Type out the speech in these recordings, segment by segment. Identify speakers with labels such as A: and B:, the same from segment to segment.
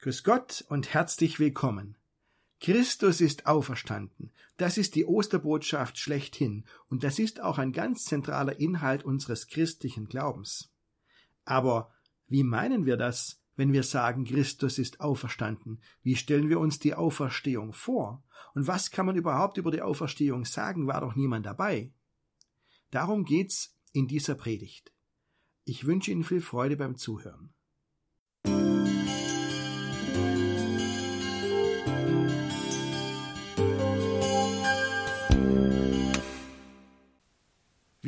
A: Grüß Gott und herzlich willkommen. Christus ist auferstanden. Das ist die Osterbotschaft schlechthin und das ist auch ein ganz zentraler Inhalt unseres christlichen Glaubens. Aber wie meinen wir das, wenn wir sagen, Christus ist auferstanden? Wie stellen wir uns die Auferstehung vor? Und was kann man überhaupt über die Auferstehung sagen? War doch niemand dabei. Darum geht's in dieser Predigt. Ich wünsche Ihnen viel Freude beim Zuhören.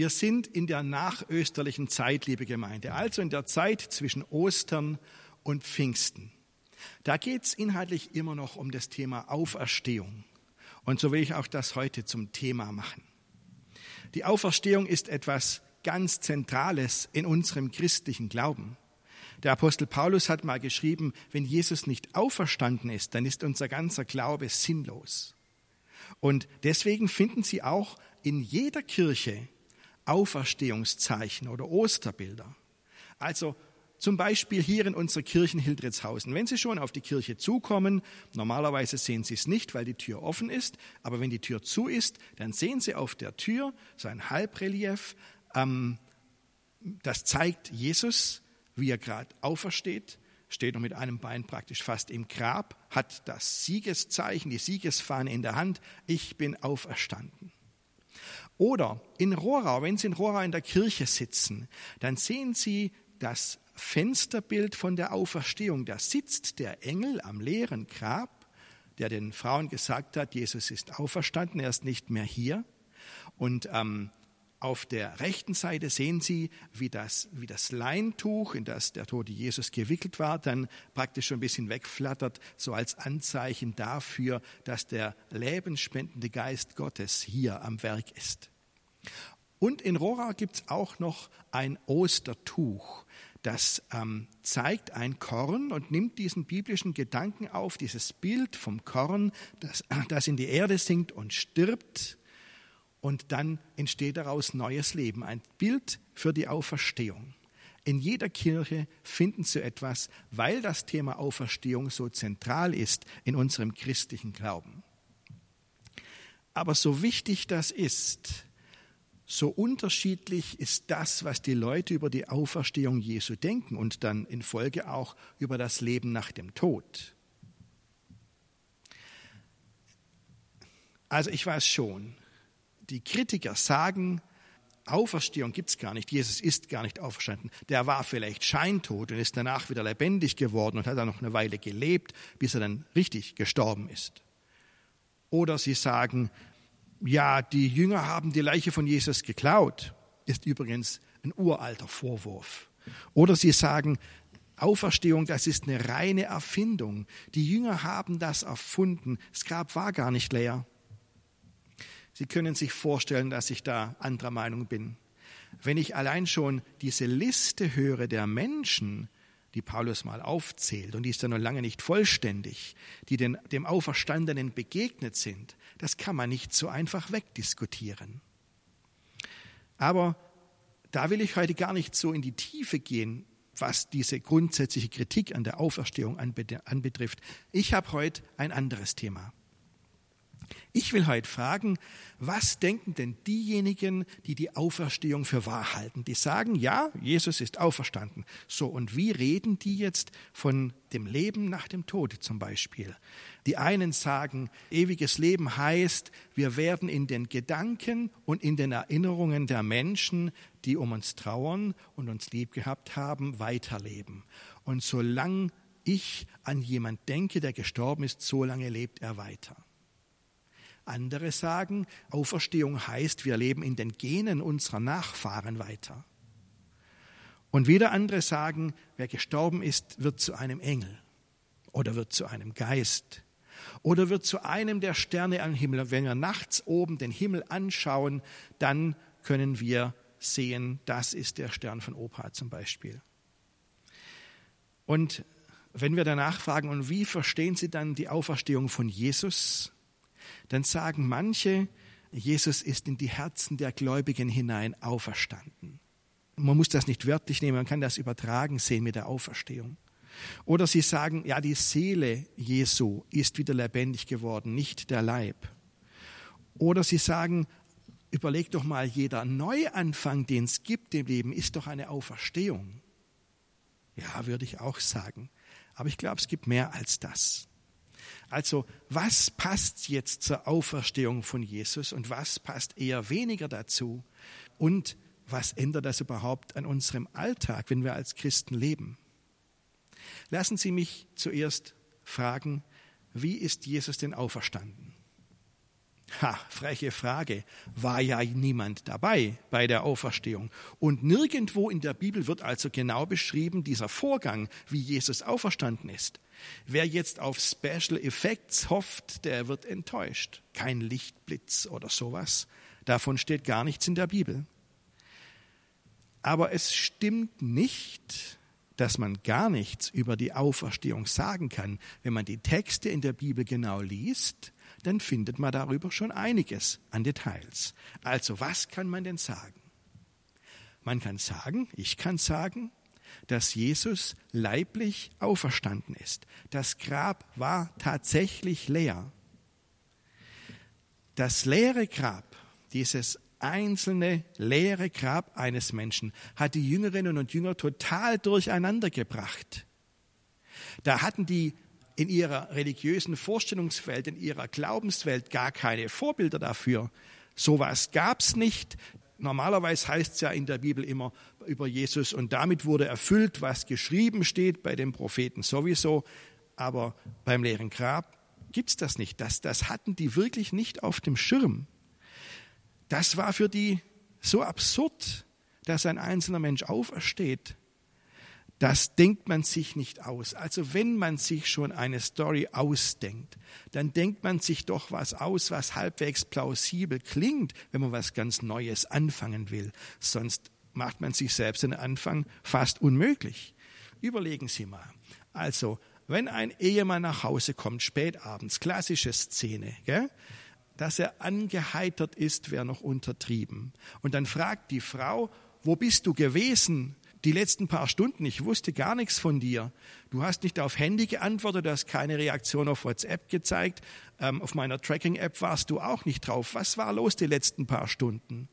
A: Wir sind in der nachösterlichen Zeit, liebe Gemeinde, also in der Zeit zwischen Ostern und Pfingsten. Da geht es inhaltlich immer noch um das Thema Auferstehung. Und so will ich auch das heute zum Thema machen. Die Auferstehung ist etwas ganz Zentrales in unserem christlichen Glauben. Der Apostel Paulus hat mal geschrieben, wenn Jesus nicht auferstanden ist, dann ist unser ganzer Glaube sinnlos. Und deswegen finden Sie auch in jeder Kirche Auferstehungszeichen oder Osterbilder. Also zum Beispiel hier in unserer Kirche in Hildritzhausen. Wenn Sie schon auf die Kirche zukommen, normalerweise sehen Sie es nicht, weil die Tür offen ist, aber wenn die Tür zu ist, dann sehen Sie auf der Tür so ein Halbrelief, ähm, das zeigt Jesus, wie er gerade aufersteht, steht noch mit einem Bein praktisch fast im Grab, hat das Siegeszeichen, die Siegesfahne in der Hand, ich bin auferstanden. Oder in Rohrau, wenn Sie in Rohrau in der Kirche sitzen, dann sehen Sie das Fensterbild von der Auferstehung. Da sitzt der Engel am leeren Grab, der den Frauen gesagt hat, Jesus ist auferstanden, er ist nicht mehr hier. Und ähm, auf der rechten Seite sehen Sie, wie das, wie das Leintuch, in das der tote Jesus gewickelt war, dann praktisch schon ein bisschen wegflattert, so als Anzeichen dafür, dass der lebensspendende Geist Gottes hier am Werk ist. Und in Rora gibt es auch noch ein Ostertuch. Das ähm, zeigt ein Korn und nimmt diesen biblischen Gedanken auf, dieses Bild vom Korn, das, das in die Erde sinkt und stirbt und dann entsteht daraus neues Leben, ein Bild für die Auferstehung. In jeder Kirche finden Sie etwas, weil das Thema Auferstehung so zentral ist in unserem christlichen Glauben. Aber so wichtig das ist, so unterschiedlich ist das, was die Leute über die Auferstehung Jesu denken und dann in Folge auch über das Leben nach dem Tod. Also ich weiß schon, die Kritiker sagen, Auferstehung gibt es gar nicht, Jesus ist gar nicht auferstanden. Der war vielleicht scheintot und ist danach wieder lebendig geworden und hat dann noch eine Weile gelebt, bis er dann richtig gestorben ist. Oder sie sagen, ja, die Jünger haben die Leiche von Jesus geklaut, ist übrigens ein uralter Vorwurf. Oder sie sagen, Auferstehung, das ist eine reine Erfindung. Die Jünger haben das erfunden. Das Grab war gar nicht leer. Sie können sich vorstellen, dass ich da anderer Meinung bin. Wenn ich allein schon diese Liste höre der Menschen, die Paulus mal aufzählt, und die ist ja noch lange nicht vollständig, die den, dem Auferstandenen begegnet sind, das kann man nicht so einfach wegdiskutieren. Aber da will ich heute gar nicht so in die Tiefe gehen, was diese grundsätzliche Kritik an der Auferstehung anbetrifft. Ich habe heute ein anderes Thema. Ich will heute fragen, was denken denn diejenigen, die die Auferstehung für wahr halten? Die sagen, ja, Jesus ist auferstanden. So, und wie reden die jetzt von dem Leben nach dem Tod zum Beispiel? Die einen sagen, ewiges Leben heißt, wir werden in den Gedanken und in den Erinnerungen der Menschen, die um uns trauern und uns lieb gehabt haben, weiterleben. Und solange ich an jemand denke, der gestorben ist, solange lebt er weiter. Andere sagen, Auferstehung heißt, wir leben in den Genen unserer Nachfahren weiter. Und wieder andere sagen, wer gestorben ist, wird zu einem Engel oder wird zu einem Geist oder wird zu einem der Sterne am Himmel. Wenn wir nachts oben den Himmel anschauen, dann können wir sehen, das ist der Stern von Opa zum Beispiel. Und wenn wir danach fragen, und wie verstehen Sie dann die Auferstehung von Jesus? Dann sagen manche, Jesus ist in die Herzen der Gläubigen hinein auferstanden. Man muss das nicht wörtlich nehmen, man kann das übertragen sehen mit der Auferstehung. Oder sie sagen, ja, die Seele Jesu ist wieder lebendig geworden, nicht der Leib. Oder sie sagen, überleg doch mal, jeder Neuanfang, den es gibt im Leben, ist doch eine Auferstehung. Ja, würde ich auch sagen. Aber ich glaube, es gibt mehr als das. Also, was passt jetzt zur Auferstehung von Jesus und was passt eher weniger dazu? Und was ändert das überhaupt an unserem Alltag, wenn wir als Christen leben? Lassen Sie mich zuerst fragen, wie ist Jesus denn auferstanden? Ha, freche Frage. War ja niemand dabei bei der Auferstehung. Und nirgendwo in der Bibel wird also genau beschrieben, dieser Vorgang, wie Jesus auferstanden ist. Wer jetzt auf Special Effects hofft, der wird enttäuscht. Kein Lichtblitz oder sowas. Davon steht gar nichts in der Bibel. Aber es stimmt nicht, dass man gar nichts über die Auferstehung sagen kann. Wenn man die Texte in der Bibel genau liest, dann findet man darüber schon einiges an Details. Also was kann man denn sagen? Man kann sagen, ich kann sagen, dass Jesus leiblich auferstanden ist. Das Grab war tatsächlich leer. Das leere Grab, dieses einzelne leere Grab eines Menschen hat die Jüngerinnen und Jünger total durcheinander gebracht. Da hatten die in ihrer religiösen Vorstellungswelt, in ihrer Glaubenswelt gar keine Vorbilder dafür. Sowas gab's nicht. Normalerweise heißt es ja in der Bibel immer über Jesus und damit wurde erfüllt, was geschrieben steht bei den Propheten sowieso, aber beim leeren Grab gibt's das nicht. Das, das hatten die wirklich nicht auf dem Schirm. Das war für die so absurd, dass ein einzelner Mensch aufersteht. Das denkt man sich nicht aus. Also wenn man sich schon eine Story ausdenkt, dann denkt man sich doch was aus, was halbwegs plausibel klingt, wenn man was ganz Neues anfangen will. Sonst macht man sich selbst den Anfang fast unmöglich. Überlegen Sie mal. Also, wenn ein Ehemann nach Hause kommt, spät abends, klassische Szene, gell? dass er angeheitert ist, wäre noch untertrieben. Und dann fragt die Frau, wo bist du gewesen die letzten paar Stunden? Ich wusste gar nichts von dir. Du hast nicht auf Handy geantwortet, du hast keine Reaktion auf WhatsApp gezeigt. Ähm, auf meiner Tracking-App warst du auch nicht drauf. Was war los die letzten paar Stunden?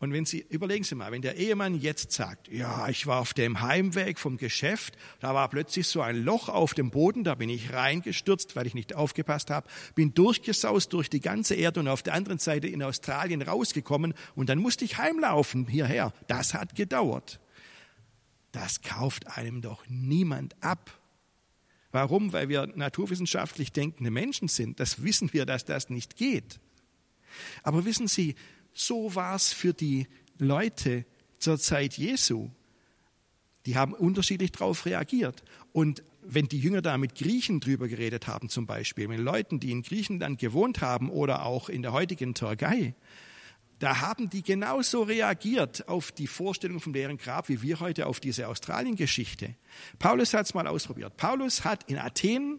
A: Und wenn Sie, überlegen Sie mal, wenn der Ehemann jetzt sagt, ja, ich war auf dem Heimweg vom Geschäft, da war plötzlich so ein Loch auf dem Boden, da bin ich reingestürzt, weil ich nicht aufgepasst habe, bin durchgesaust durch die ganze Erde und auf der anderen Seite in Australien rausgekommen und dann musste ich heimlaufen hierher. Das hat gedauert. Das kauft einem doch niemand ab. Warum? Weil wir naturwissenschaftlich denkende Menschen sind. Das wissen wir, dass das nicht geht. Aber wissen Sie, so war es für die Leute zur Zeit Jesu. Die haben unterschiedlich darauf reagiert. Und wenn die Jünger da mit Griechen drüber geredet haben, zum Beispiel, mit Leuten, die in Griechenland gewohnt haben oder auch in der heutigen Türkei, da haben die genauso reagiert auf die Vorstellung vom leeren Grab, wie wir heute auf diese Australien-Geschichte. Paulus hat es mal ausprobiert. Paulus hat in Athen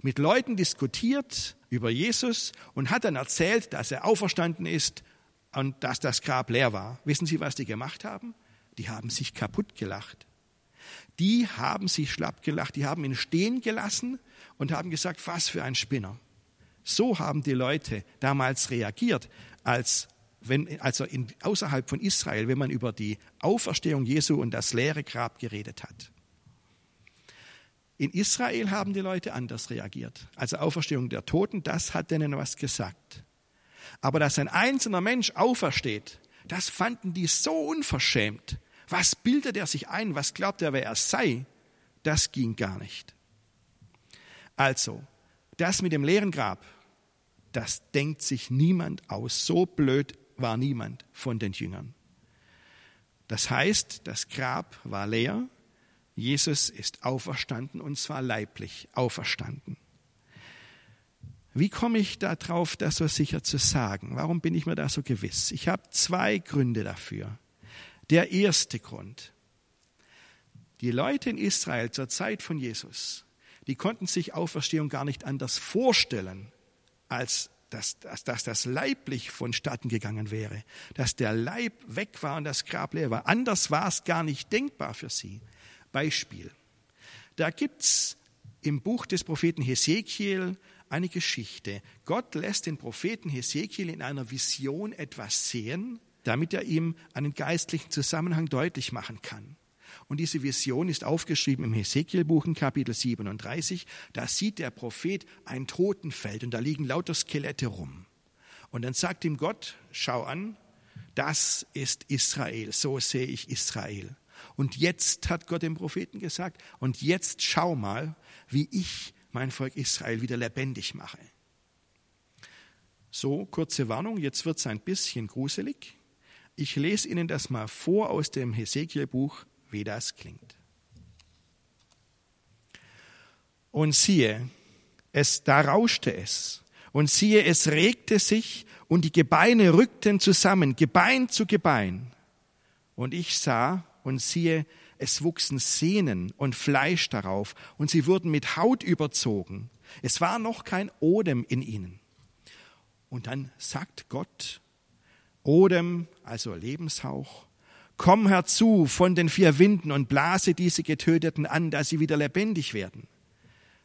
A: mit Leuten diskutiert über Jesus und hat dann erzählt, dass er auferstanden ist und dass das Grab leer war. Wissen Sie, was die gemacht haben? Die haben sich kaputt gelacht. Die haben sich schlapp gelacht, die haben ihn stehen gelassen und haben gesagt, was für ein Spinner. So haben die Leute damals reagiert, als wenn, also in, außerhalb von Israel, wenn man über die Auferstehung Jesu und das leere Grab geredet hat. In Israel haben die Leute anders reagiert. Also Auferstehung der Toten, das hat denen was gesagt. Aber dass ein einzelner Mensch aufersteht, das fanden die so unverschämt. Was bildet er sich ein? Was glaubt er, wer er sei? Das ging gar nicht. Also, das mit dem leeren Grab, das denkt sich niemand aus. So blöd war niemand von den Jüngern. Das heißt, das Grab war leer, Jesus ist auferstanden und zwar leiblich auferstanden. Wie komme ich darauf, das so sicher zu sagen? Warum bin ich mir da so gewiss? Ich habe zwei Gründe dafür. Der erste Grund. Die Leute in Israel zur Zeit von Jesus, die konnten sich Auferstehung gar nicht anders vorstellen, als dass, dass, dass das leiblich vonstatten gegangen wäre, dass der Leib weg war und das Grab leer war. Anders war es gar nicht denkbar für sie. Beispiel. Da gibt's im Buch des Propheten Hesekiel eine Geschichte. Gott lässt den Propheten Hesekiel in einer Vision etwas sehen, damit er ihm einen geistlichen Zusammenhang deutlich machen kann. Und diese Vision ist aufgeschrieben im Hesekielbuch in Kapitel 37. Da sieht der Prophet ein Totenfeld und da liegen lauter Skelette rum. Und dann sagt ihm Gott, schau an, das ist Israel, so sehe ich Israel. Und jetzt hat Gott dem Propheten gesagt, und jetzt schau mal, wie ich mein Volk Israel wieder lebendig mache. So, kurze Warnung, jetzt wird es ein bisschen gruselig. Ich lese Ihnen das mal vor aus dem Hesekiel-Buch, wie das klingt. Und siehe, es, da rauschte es. Und siehe, es regte sich und die Gebeine rückten zusammen, Gebein zu Gebein. Und ich sah und siehe, es wuchsen Sehnen und Fleisch darauf und sie wurden mit Haut überzogen. Es war noch kein Odem in ihnen. Und dann sagt Gott, Odem, also Lebenshauch, komm herzu von den vier Winden und blase diese Getöteten an, dass sie wieder lebendig werden.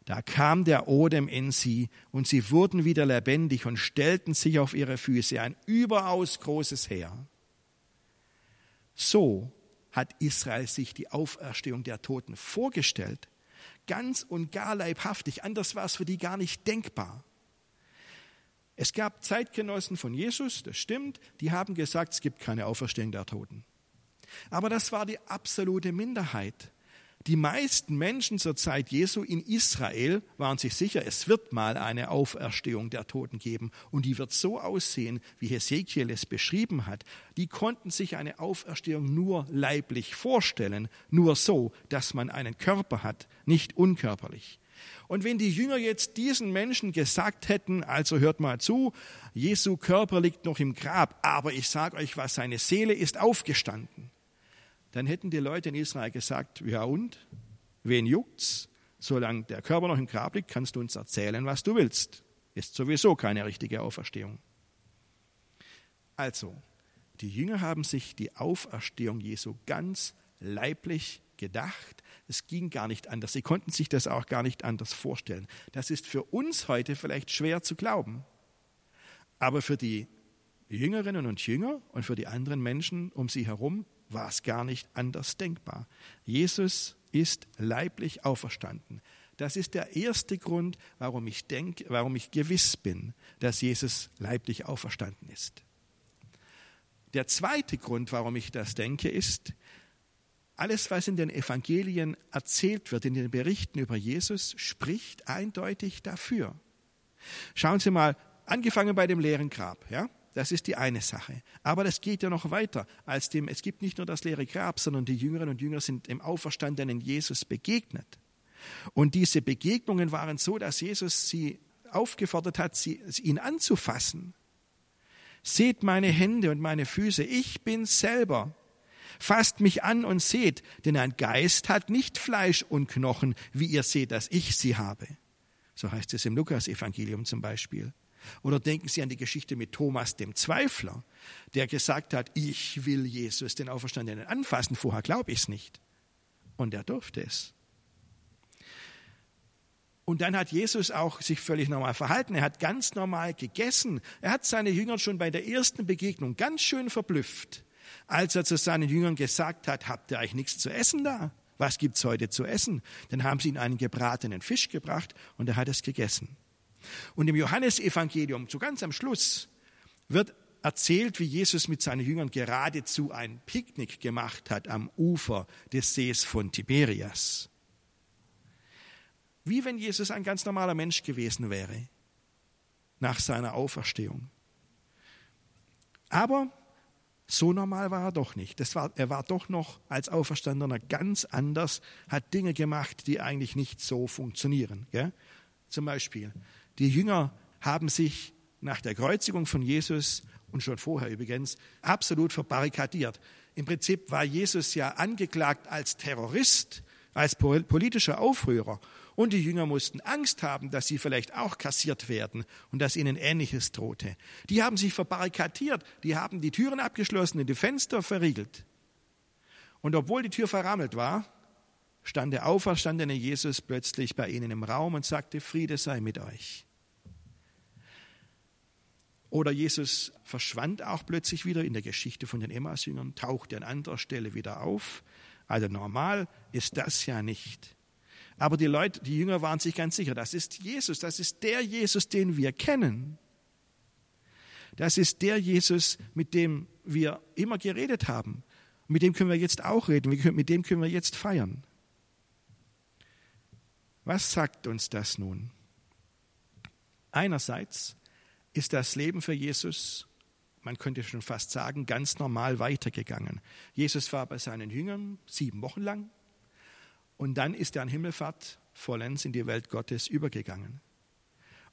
A: Da kam der Odem in sie und sie wurden wieder lebendig und stellten sich auf ihre Füße, ein überaus großes Heer. So hat Israel sich die Auferstehung der Toten vorgestellt. Ganz und gar leibhaftig. Anders war es für die gar nicht denkbar. Es gab Zeitgenossen von Jesus, das stimmt, die haben gesagt, es gibt keine Auferstehung der Toten. Aber das war die absolute Minderheit. Die meisten Menschen zur Zeit Jesu in Israel waren sich sicher, es wird mal eine Auferstehung der Toten geben und die wird so aussehen, wie Hesekiel es beschrieben hat. Die konnten sich eine Auferstehung nur leiblich vorstellen, nur so, dass man einen Körper hat, nicht unkörperlich. Und wenn die Jünger jetzt diesen Menschen gesagt hätten, also hört mal zu, Jesu Körper liegt noch im Grab, aber ich sage euch was, seine Seele ist aufgestanden dann hätten die Leute in Israel gesagt, ja und? Wen juckt's? Solange der Körper noch im Grab liegt, kannst du uns erzählen, was du willst. Ist sowieso keine richtige Auferstehung. Also, die Jünger haben sich die Auferstehung Jesu ganz leiblich gedacht. Es ging gar nicht anders. Sie konnten sich das auch gar nicht anders vorstellen. Das ist für uns heute vielleicht schwer zu glauben. Aber für die Jüngerinnen und Jünger und für die anderen Menschen um sie herum war es gar nicht anders denkbar. Jesus ist leiblich auferstanden. Das ist der erste Grund, warum ich denke, warum ich gewiss bin, dass Jesus leiblich auferstanden ist. Der zweite Grund, warum ich das denke, ist, alles, was in den Evangelien erzählt wird, in den Berichten über Jesus, spricht eindeutig dafür. Schauen Sie mal, angefangen bei dem leeren Grab, ja? Das ist die eine Sache. Aber das geht ja noch weiter als dem, es gibt nicht nur das leere Grab, sondern die Jüngerinnen und Jünger sind dem auferstandenen Jesus begegnet. Und diese Begegnungen waren so, dass Jesus sie aufgefordert hat, sie, ihn anzufassen. Seht meine Hände und meine Füße, ich bin selber. Fasst mich an und seht, denn ein Geist hat nicht Fleisch und Knochen, wie ihr seht, dass ich sie habe. So heißt es im Lukas-Evangelium zum Beispiel. Oder denken Sie an die Geschichte mit Thomas dem Zweifler, der gesagt hat, ich will Jesus, den Auferstandenen, anfassen, vorher glaube ich es nicht. Und er durfte es. Und dann hat Jesus auch sich völlig normal verhalten. Er hat ganz normal gegessen. Er hat seine Jünger schon bei der ersten Begegnung ganz schön verblüfft, als er zu seinen Jüngern gesagt hat, habt ihr eigentlich nichts zu essen da? Was gibt's heute zu essen? Dann haben sie ihm einen gebratenen Fisch gebracht und er hat es gegessen. Und im Johannesevangelium, zu ganz am Schluss, wird erzählt, wie Jesus mit seinen Jüngern geradezu ein Picknick gemacht hat am Ufer des Sees von Tiberias. Wie wenn Jesus ein ganz normaler Mensch gewesen wäre nach seiner Auferstehung. Aber so normal war er doch nicht. Das war, er war doch noch als Auferstandener ganz anders, hat Dinge gemacht, die eigentlich nicht so funktionieren. Gell? Zum Beispiel, die Jünger haben sich nach der Kreuzigung von Jesus und schon vorher übrigens absolut verbarrikadiert. Im Prinzip war Jesus ja angeklagt als Terrorist, als politischer Aufrührer. Und die Jünger mussten Angst haben, dass sie vielleicht auch kassiert werden und dass ihnen Ähnliches drohte. Die haben sich verbarrikadiert, die haben die Türen abgeschlossen und die Fenster verriegelt. Und obwohl die Tür verrammelt war, stand der auferstandene Jesus plötzlich bei ihnen im Raum und sagte, Friede sei mit euch. Oder Jesus verschwand auch plötzlich wieder in der Geschichte von den Emmausjüngern, tauchte an anderer Stelle wieder auf. Also normal ist das ja nicht. Aber die Leute, die Jünger waren sich ganz sicher, das ist Jesus, das ist der Jesus, den wir kennen. Das ist der Jesus, mit dem wir immer geredet haben. Mit dem können wir jetzt auch reden, mit dem können wir jetzt feiern. Was sagt uns das nun? Einerseits ist das Leben für Jesus, man könnte schon fast sagen, ganz normal weitergegangen. Jesus war bei seinen Jüngern sieben Wochen lang und dann ist er an Himmelfahrt vollends in die Welt Gottes übergegangen.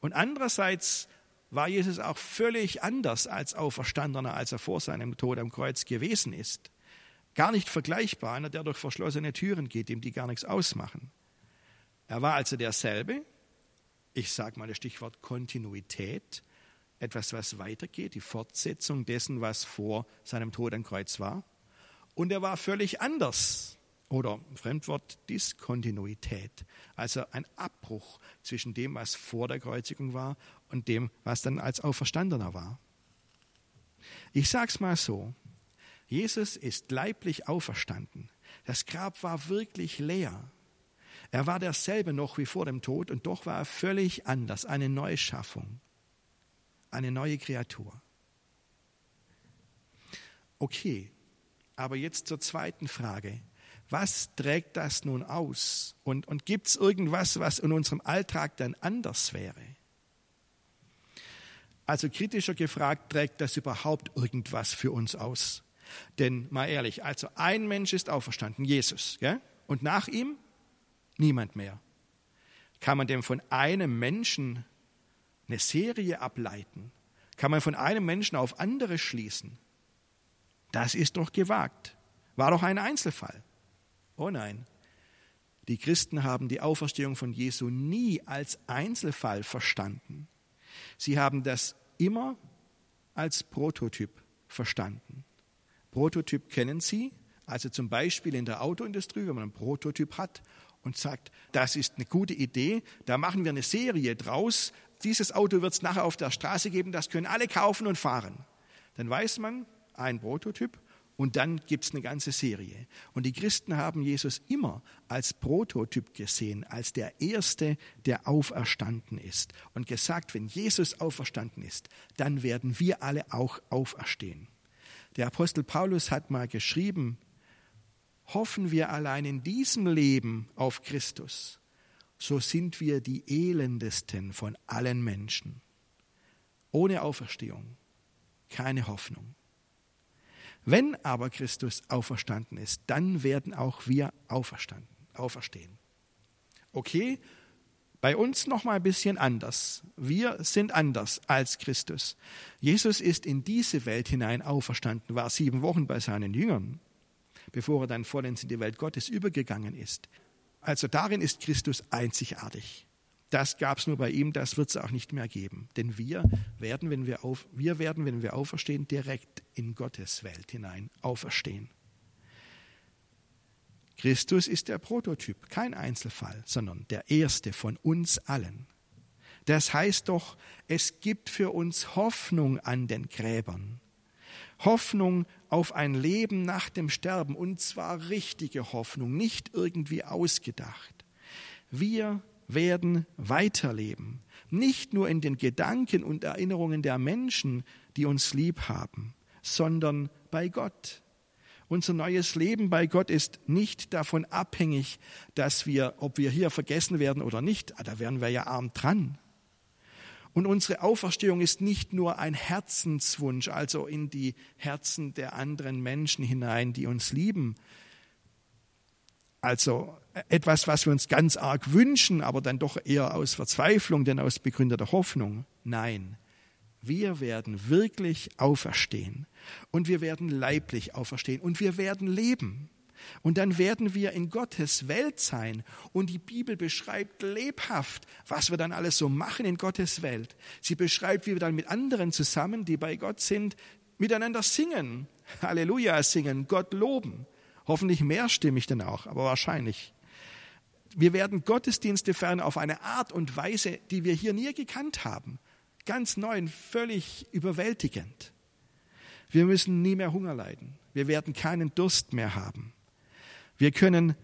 A: Und andererseits war Jesus auch völlig anders als Auferstandener, als er vor seinem Tod am Kreuz gewesen ist. Gar nicht vergleichbar, einer, der durch verschlossene Türen geht, dem die gar nichts ausmachen. Er war also derselbe, ich sage mal das Stichwort Kontinuität, etwas, was weitergeht, die Fortsetzung dessen, was vor seinem Tod am Kreuz war. Und er war völlig anders. Oder Fremdwort Diskontinuität, also ein Abbruch zwischen dem, was vor der Kreuzigung war und dem, was dann als Auferstandener war. Ich sage es mal so, Jesus ist leiblich auferstanden. Das Grab war wirklich leer. Er war derselbe noch wie vor dem Tod und doch war er völlig anders, eine Neuschaffung, eine neue Kreatur. Okay, aber jetzt zur zweiten Frage. Was trägt das nun aus? Und, und gibt es irgendwas, was in unserem Alltag dann anders wäre? Also kritischer gefragt, trägt das überhaupt irgendwas für uns aus? Denn mal ehrlich, also ein Mensch ist auferstanden, Jesus, gell? und nach ihm niemand mehr. Kann man denn von einem Menschen eine Serie ableiten? Kann man von einem Menschen auf andere schließen? Das ist doch gewagt. War doch ein Einzelfall. Oh nein. Die Christen haben die Auferstehung von Jesu nie als Einzelfall verstanden. Sie haben das immer als Prototyp verstanden. Prototyp kennen Sie, also zum Beispiel in der Autoindustrie, wenn man einen Prototyp hat und sagt, das ist eine gute Idee, da machen wir eine Serie draus, dieses Auto wird es nachher auf der Straße geben, das können alle kaufen und fahren. Dann weiß man, ein Prototyp und dann gibt es eine ganze Serie. Und die Christen haben Jesus immer als Prototyp gesehen, als der Erste, der auferstanden ist. Und gesagt, wenn Jesus auferstanden ist, dann werden wir alle auch auferstehen. Der Apostel Paulus hat mal geschrieben, hoffen wir allein in diesem Leben auf Christus, so sind wir die elendesten von allen Menschen. Ohne Auferstehung keine Hoffnung. Wenn aber Christus auferstanden ist, dann werden auch wir auferstanden, auferstehen. Okay, bei uns noch mal ein bisschen anders. Wir sind anders als Christus. Jesus ist in diese Welt hinein auferstanden, war sieben Wochen bei seinen Jüngern, bevor er dann vollends in die Welt Gottes übergegangen ist. Also darin ist Christus einzigartig. Das gab es nur bei ihm, das wird es auch nicht mehr geben. Denn wir werden, wenn wir, auf, wir werden, wenn wir auferstehen, direkt in Gottes Welt hinein auferstehen. Christus ist der Prototyp, kein Einzelfall, sondern der erste von uns allen. Das heißt doch, es gibt für uns Hoffnung an den Gräbern. Hoffnung auf ein Leben nach dem Sterben, und zwar richtige Hoffnung, nicht irgendwie ausgedacht. Wir werden weiterleben. Nicht nur in den Gedanken und Erinnerungen der Menschen, die uns lieb haben, sondern bei Gott. Unser neues Leben bei Gott ist nicht davon abhängig, dass wir, ob wir hier vergessen werden oder nicht, ah, da wären wir ja arm dran. Und unsere Auferstehung ist nicht nur ein Herzenswunsch, also in die Herzen der anderen Menschen hinein, die uns lieben, also etwas, was wir uns ganz arg wünschen, aber dann doch eher aus Verzweiflung, denn aus begründeter Hoffnung. Nein, wir werden wirklich auferstehen und wir werden leiblich auferstehen und wir werden leben. Und dann werden wir in Gottes Welt sein. Und die Bibel beschreibt lebhaft, was wir dann alles so machen in Gottes Welt. Sie beschreibt, wie wir dann mit anderen zusammen, die bei Gott sind, miteinander singen, Halleluja singen, Gott loben. Hoffentlich mehrstimmig dann auch, aber wahrscheinlich. Wir werden Gottesdienste feiern auf eine Art und Weise, die wir hier nie gekannt haben. Ganz neu und völlig überwältigend. Wir müssen nie mehr Hunger leiden. Wir werden keinen Durst mehr haben. Wir können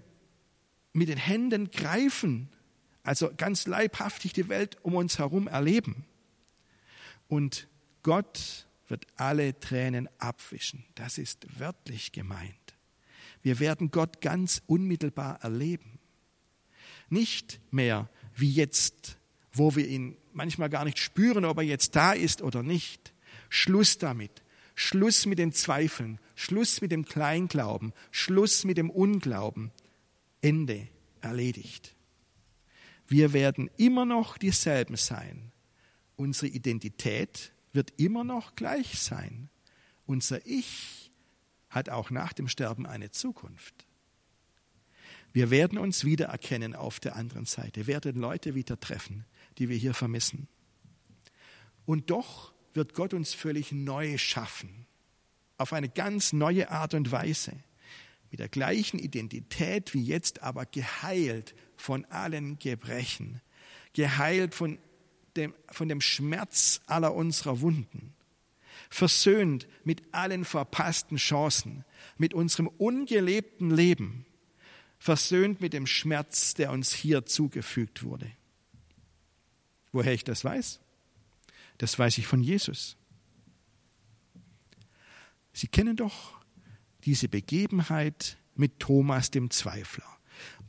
A: mit den Händen greifen, also ganz leibhaftig die Welt um uns herum erleben. Und Gott wird alle Tränen abwischen. Das ist wörtlich gemeint. Wir werden Gott ganz unmittelbar erleben. Nicht mehr wie jetzt, wo wir ihn manchmal gar nicht spüren, ob er jetzt da ist oder nicht. Schluss damit. Schluss mit den Zweifeln. Schluss mit dem Kleinglauben. Schluss mit dem Unglauben. Ende. Erledigt. Wir werden immer noch dieselben sein. Unsere Identität wird immer noch gleich sein. Unser Ich hat auch nach dem Sterben eine Zukunft. Wir werden uns wiedererkennen auf der anderen Seite, werden Leute wieder treffen, die wir hier vermissen. Und doch wird Gott uns völlig neu schaffen, auf eine ganz neue Art und Weise, mit der gleichen Identität wie jetzt, aber geheilt von allen Gebrechen, geheilt von dem, von dem Schmerz aller unserer Wunden, versöhnt mit allen verpassten Chancen, mit unserem ungelebten Leben, versöhnt mit dem Schmerz, der uns hier zugefügt wurde. Woher ich das weiß? Das weiß ich von Jesus. Sie kennen doch diese Begebenheit mit Thomas dem Zweifler.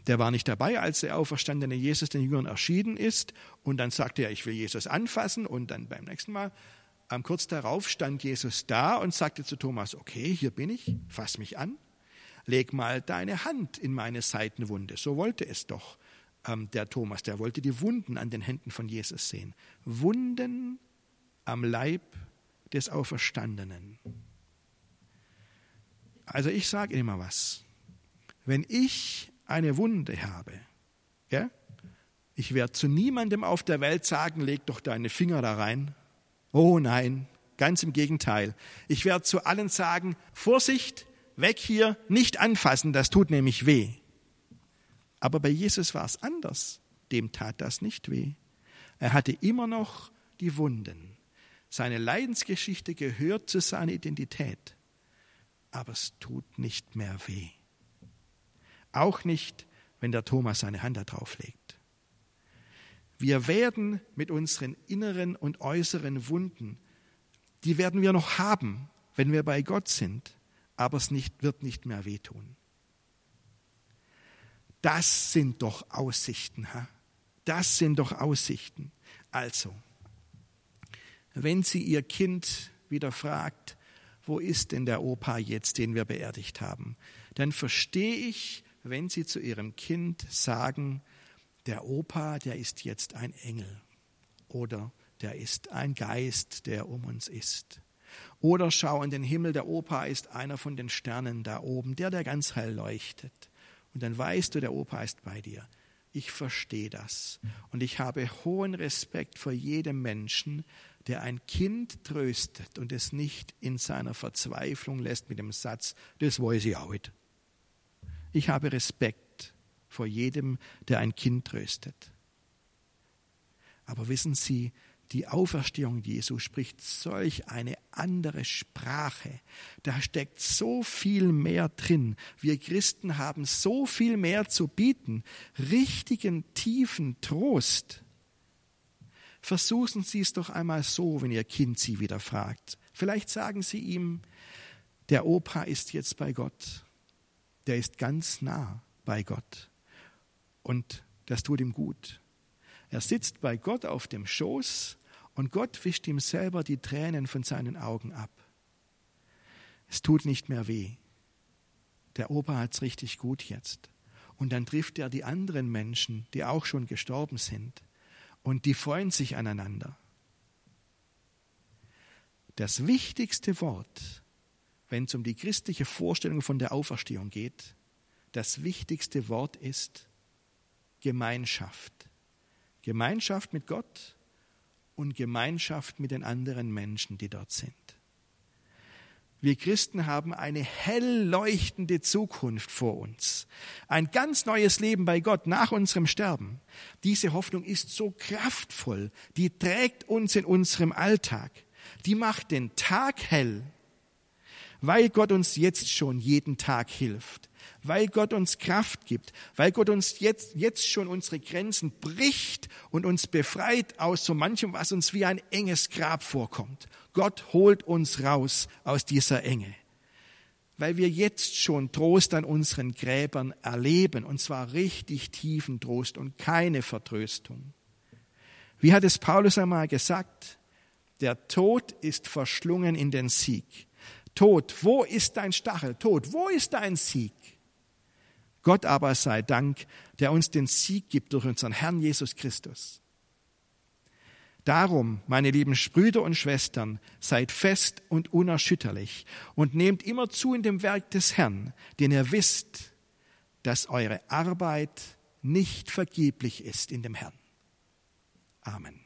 A: Der war nicht dabei, als der auferstandene Jesus den Jüngern erschienen ist. Und dann sagte er, ich will Jesus anfassen. Und dann beim nächsten Mal, ähm, kurz darauf, stand Jesus da und sagte zu Thomas, okay, hier bin ich, fass mich an. Leg mal deine Hand in meine Seitenwunde. So wollte es doch ähm, der Thomas. Der wollte die Wunden an den Händen von Jesus sehen. Wunden am Leib des Auferstandenen. Also ich sage Ihnen mal was. Wenn ich eine Wunde habe, ja, ich werde zu niemandem auf der Welt sagen, leg doch deine Finger da rein. Oh nein, ganz im Gegenteil. Ich werde zu allen sagen, Vorsicht, weg hier, nicht anfassen, das tut nämlich weh. Aber bei Jesus war es anders. Dem tat das nicht weh. Er hatte immer noch die Wunden. Seine Leidensgeschichte gehört zu seiner Identität. Aber es tut nicht mehr weh. Auch nicht, wenn der Thomas seine Hand da drauf legt. Wir werden mit unseren inneren und äußeren Wunden, die werden wir noch haben, wenn wir bei Gott sind, aber es nicht, wird nicht mehr wehtun. Das sind doch Aussichten, ha? Das sind doch Aussichten. Also, wenn sie ihr Kind wieder fragt, wo ist denn der Opa jetzt, den wir beerdigt haben, dann verstehe ich, wenn sie zu ihrem Kind sagen, der Opa, der ist jetzt ein Engel oder der ist ein Geist, der um uns ist. Oder schau in den Himmel, der Opa ist einer von den Sternen da oben, der, der ganz hell leuchtet. Und dann weißt du, der Opa ist bei dir. Ich verstehe das. Und ich habe hohen Respekt vor jedem Menschen, der ein Kind tröstet und es nicht in seiner Verzweiflung lässt mit dem Satz, das weiß ich auch nicht. Ich habe Respekt vor jedem, der ein Kind tröstet. Aber wissen Sie, die Auferstehung Jesu spricht solch eine andere Sprache. Da steckt so viel mehr drin. Wir Christen haben so viel mehr zu bieten. Richtigen, tiefen Trost. Versuchen Sie es doch einmal so, wenn Ihr Kind Sie wieder fragt. Vielleicht sagen Sie ihm, der Opa ist jetzt bei Gott der ist ganz nah bei Gott. Und das tut ihm gut. Er sitzt bei Gott auf dem Schoß und Gott wischt ihm selber die Tränen von seinen Augen ab. Es tut nicht mehr weh. Der Opa hat es richtig gut jetzt. Und dann trifft er die anderen Menschen, die auch schon gestorben sind. Und die freuen sich aneinander. Das wichtigste Wort wenn es um die christliche Vorstellung von der Auferstehung geht, das wichtigste Wort ist Gemeinschaft. Gemeinschaft mit Gott und Gemeinschaft mit den anderen Menschen, die dort sind. Wir Christen haben eine hell leuchtende Zukunft vor uns. Ein ganz neues Leben bei Gott nach unserem Sterben. Diese Hoffnung ist so kraftvoll, die trägt uns in unserem Alltag. Die macht den Tag hell, weil Gott uns jetzt schon jeden Tag hilft, weil Gott uns Kraft gibt, weil Gott uns jetzt, jetzt schon unsere Grenzen bricht und uns befreit aus so manchem, was uns wie ein enges Grab vorkommt. Gott holt uns raus aus dieser Enge, weil wir jetzt schon Trost an unseren Gräbern erleben, und zwar richtig tiefen Trost und keine Vertröstung. Wie hat es Paulus einmal gesagt? Der Tod ist verschlungen in den Sieg. Tod, wo ist dein Stachel? Tod, wo ist dein Sieg? Gott aber sei Dank, der uns den Sieg gibt durch unseren Herrn Jesus Christus. Darum, meine lieben Brüder und Schwestern, seid fest und unerschütterlich und nehmt immer zu in dem Werk des Herrn, denn ihr wisst, dass eure Arbeit nicht vergeblich ist in dem Herrn. Amen.